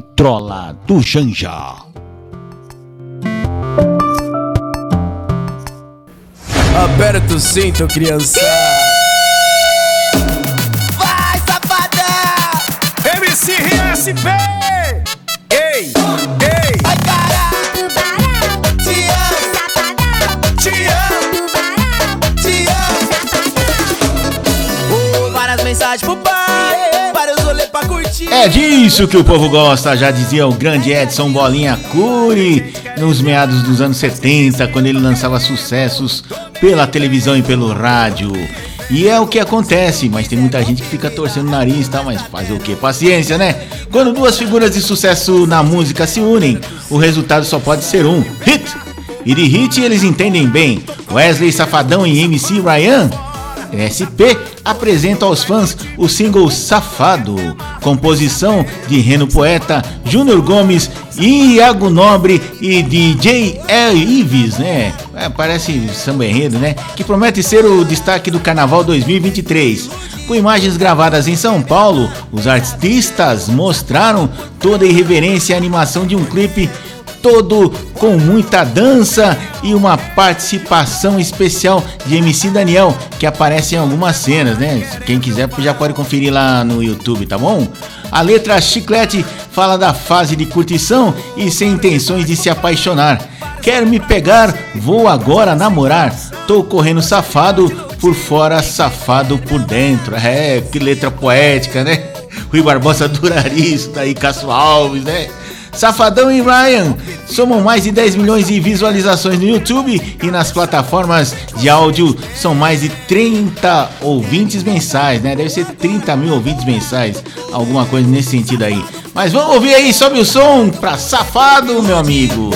Vitrola do Janja. Aperta o cinto, criança. Vai, safadão! MC RSP! Ei, ei! Vai, cara! Tubarão, Te amo, safadão, Te amo! te amo! Oh, várias mensagens pro pai, É disso que o povo gosta, já dizia o grande Edson Bolinha Cury nos meados dos anos 70, quando ele lançava sucessos pela televisão e pelo rádio. E é o que acontece, mas tem muita gente que fica torcendo o nariz, tá? Mas fazer o que? Paciência, né? Quando duas figuras de sucesso na música se unem, o resultado só pode ser um: hit! E de hit eles entendem bem. Wesley Safadão e MC Ryan SP apresenta aos fãs o single Safado, composição de Reno Poeta, Júnior Gomes, Iago Nobre e DJ El Ives, né? É, parece samba enredo, né? Que promete ser o destaque do Carnaval 2023. Com imagens gravadas em São Paulo, os artistas mostraram toda a irreverência e animação de um clipe todo com muita dança e uma participação especial de MC Daniel, que aparece em algumas cenas, né? Quem quiser já pode conferir lá no YouTube, tá bom? A letra Chiclete fala da fase de curtição e sem intenções de se apaixonar. Quer me pegar? Vou agora namorar. Tô correndo safado, por fora safado por dentro. É, que letra poética, né? Rui Barbosa duraria isso daí, Cássio Alves, né? Safadão e Ryan somam mais de 10 milhões de visualizações no YouTube e nas plataformas de áudio são mais de 30 ouvintes mensais, né? Deve ser 30 mil ouvintes mensais, alguma coisa nesse sentido aí. Mas vamos ouvir aí, sobe o som pra Safado, meu amigo.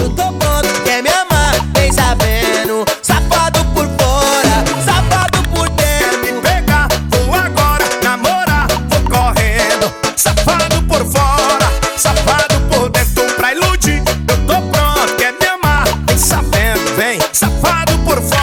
por favor.